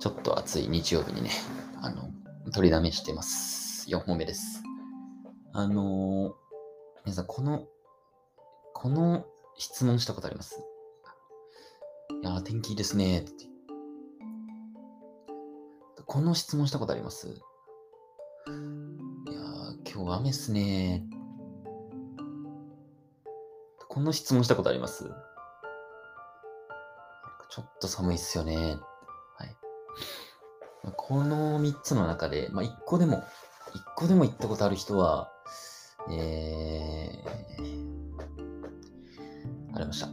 ちょっと暑い日曜日にね、あの、取りだめしてます。4本目です。あのー、皆さん、この、この質問したことあります？いや天気いいですね。この質問したことあります？いや今日雨っすね。この質問したことあります？ちょっと寒いっすよね。この3つの中で、まあ、1個でも、1個でも行ったことある人は、えー、ありました。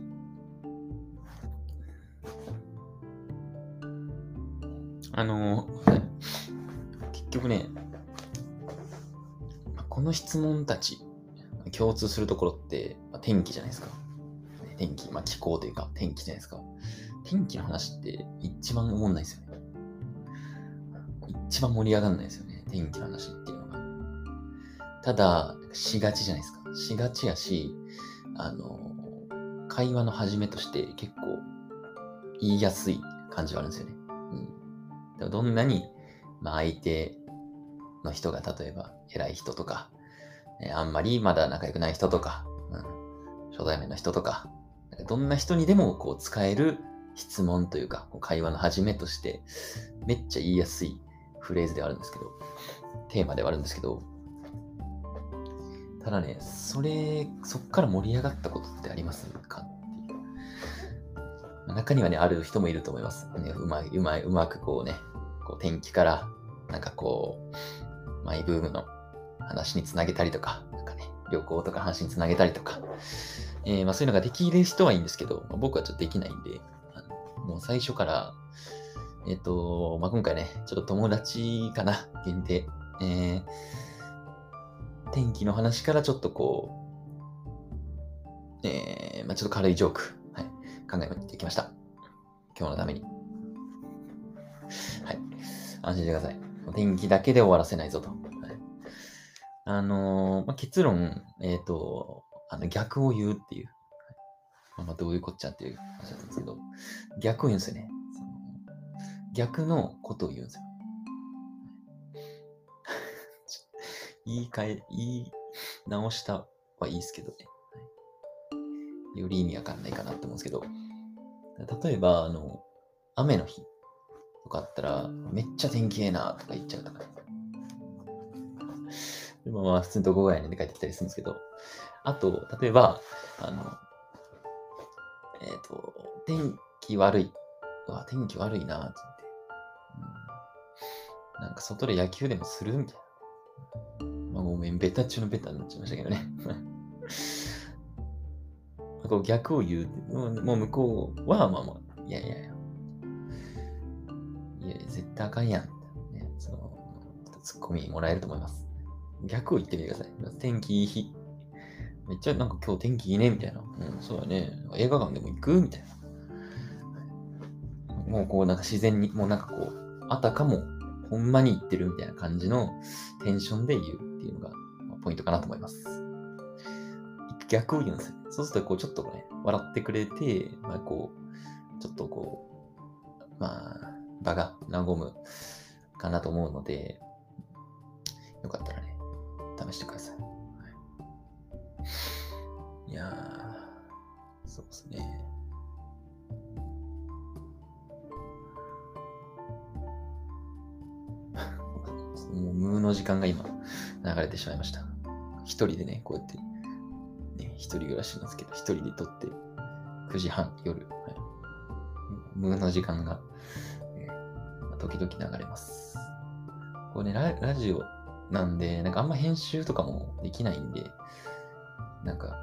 あの、結局ね、この質問たち、共通するところって、まあ、天気じゃないですか。天気、まあ気候というか天気じゃないですか。天気の話って一番思んないですよね。一番盛り上がんないですよね。天気の話っていうのが。ただ、しがちじゃないですか。しがちやし、あの、会話の始めとして結構言いやすい感じはあるんですよね。うん。でもどんなに、まあ相手の人が例えば偉い人とか、えあんまりまだ仲良くない人とか、うん、初対面の人とか、どんな人にでもこう使える質問というか、こう会話の始めとして、めっちゃ言いやすいフレーズではあるんですけど、テーマではあるんですけど、ただね、それ、そっから盛り上がったことってありますかっていう。中にはね、ある人もいると思います。ね、うまい、うまい、うまくこうね、こう天気から、なんかこう、マイブームの話につなげたりとか、なんかね、旅行とか話につなげたりとか、えー、まあ、そういうのができる人はいいんですけど、まあ、僕はちょっとできないんで、もう最初から、えっ、と、まあ、今回ね、ちょっと友達かな、限定。えー、天気の話からちょっとこう、えー、まあ、ちょっと軽いジョーク、はい、考えてきました。今日のために。はい。安心してください。天気だけで終わらせないぞと。はい、あのー、まあ、結論、えっ、ー、と、あの逆を言うっていう。まあ、どういうこっちゃっていう話だったんですけど、逆を言うんですよね。逆のことを言うんですよ。言い換え、言い直したはいいですけどね。より意味わかんないかなって思うんですけど、例えば、あの、雨の日とかあったら、めっちゃ天気ええなとか言っちゃうとか、でもまあ、普通にどこぐらいに帰ってきたりするんですけど、あと、例えば、あの、えっ、ー、と、天気悪い。うわ、天気悪いななんか外で野球でもするみたいな。まあ、ごめん、ベタ中のベタになっちゃいましたけどね。こう逆を言うもう。もう向こうは、まあまあ、いやいやいや。いや、絶対あかんやん。ね、その、ツッコミもらえると思います。逆を言ってみてください。天気いい日。めっちゃなんか今日天気いいねみたいな。うん、そうだね。映画館でも行くみたいな。もうこうなんか自然に、もうなんかこう、あたかもほんまに言ってるみたいな感じのテンションで言うっていうのがポイントかなと思います。逆を言うんですよ。そうすると、こう、ちょっとね、笑ってくれて、まあ、こう、ちょっとこう、まあ、場が和むかなと思うので、よかったらね、試してください。い、いやー、そうですね。もう無の時間が今流れてしまいました。一人でね、こうやって、ね、一人暮らしなんですけど、一人で撮って、9時半、夜、はい、無の時間が、えー、時々流れます。これねラ、ラジオなんで、なんかあんま編集とかもできないんで、なんか、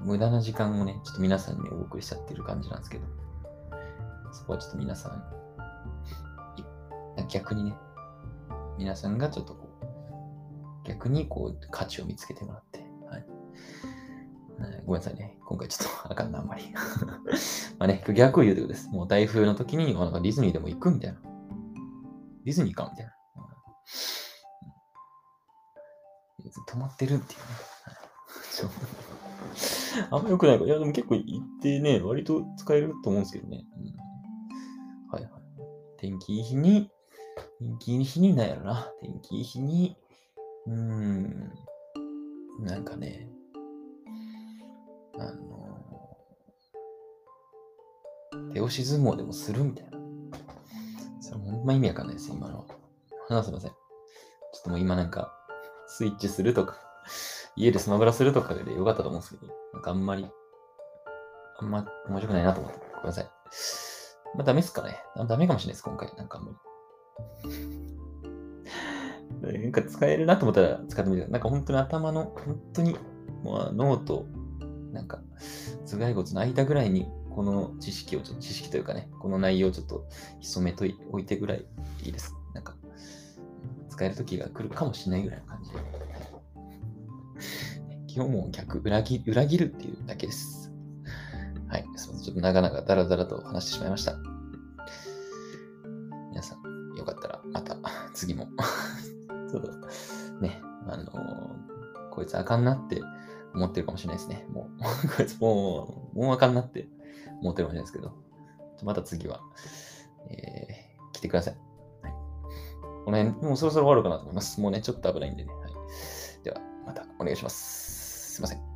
無駄な時間をね、ちょっと皆さんにお送りしちゃってる感じなんですけど、そこはちょっと皆さん、逆にね、皆さんがちょっとこう、逆にこう、価値を見つけてもらって、はい。ごめんなさいね。今回ちょっとあかんな、あんまり。まあね、逆を言うということです。もう台風の時に、なんかディズニーでも行くみたいな。ディズニーかみたいな。止まってるっていうね。あんま良くないか。いや、でも結構行ってね、割と使えると思うんですけどね。うん、はいはい。天気いい日に、天気いい日になんやろな。天気いい日に、うーん、なんかね、あの、手押し相撲でもするみたいな。それほんま意味わかんないです、今のは。話せません。ちょっともう今なんか、スイッチするとか、家でスマブラするとかでよかったと思うんですけど、なんかあんまり、あんま面白くないなと思って、ごめんなさい。まあダメっすかねダメかもしれないです、今回。なんかあんまり。なんか使えるなと思ったら使ってみて。なんか本当に頭の、本当に、もう脳と、なんか、頭蓋骨の間ぐらいに、この知識を、ちょっと知識というかね、この内容をちょっと潜めといおいてぐらいいいです。なんか、使える時が来るかもしれないぐらいの感じで。基本も逆、裏切裏切るっていうだけです。はい。すみません。ちょっと長々ダラダラと話してしまいました。次もちょっとね、あのーこいつあかんなって思ってるかもしれないですね。もう、こいつもう、もうあかんなって思ってるかもしれないですけど、また次は、えー来てください。はい。この辺、もうそろそろ終わるかなと思います。もうね、ちょっと危ないんでね。はい。では、またお願いします。すいません。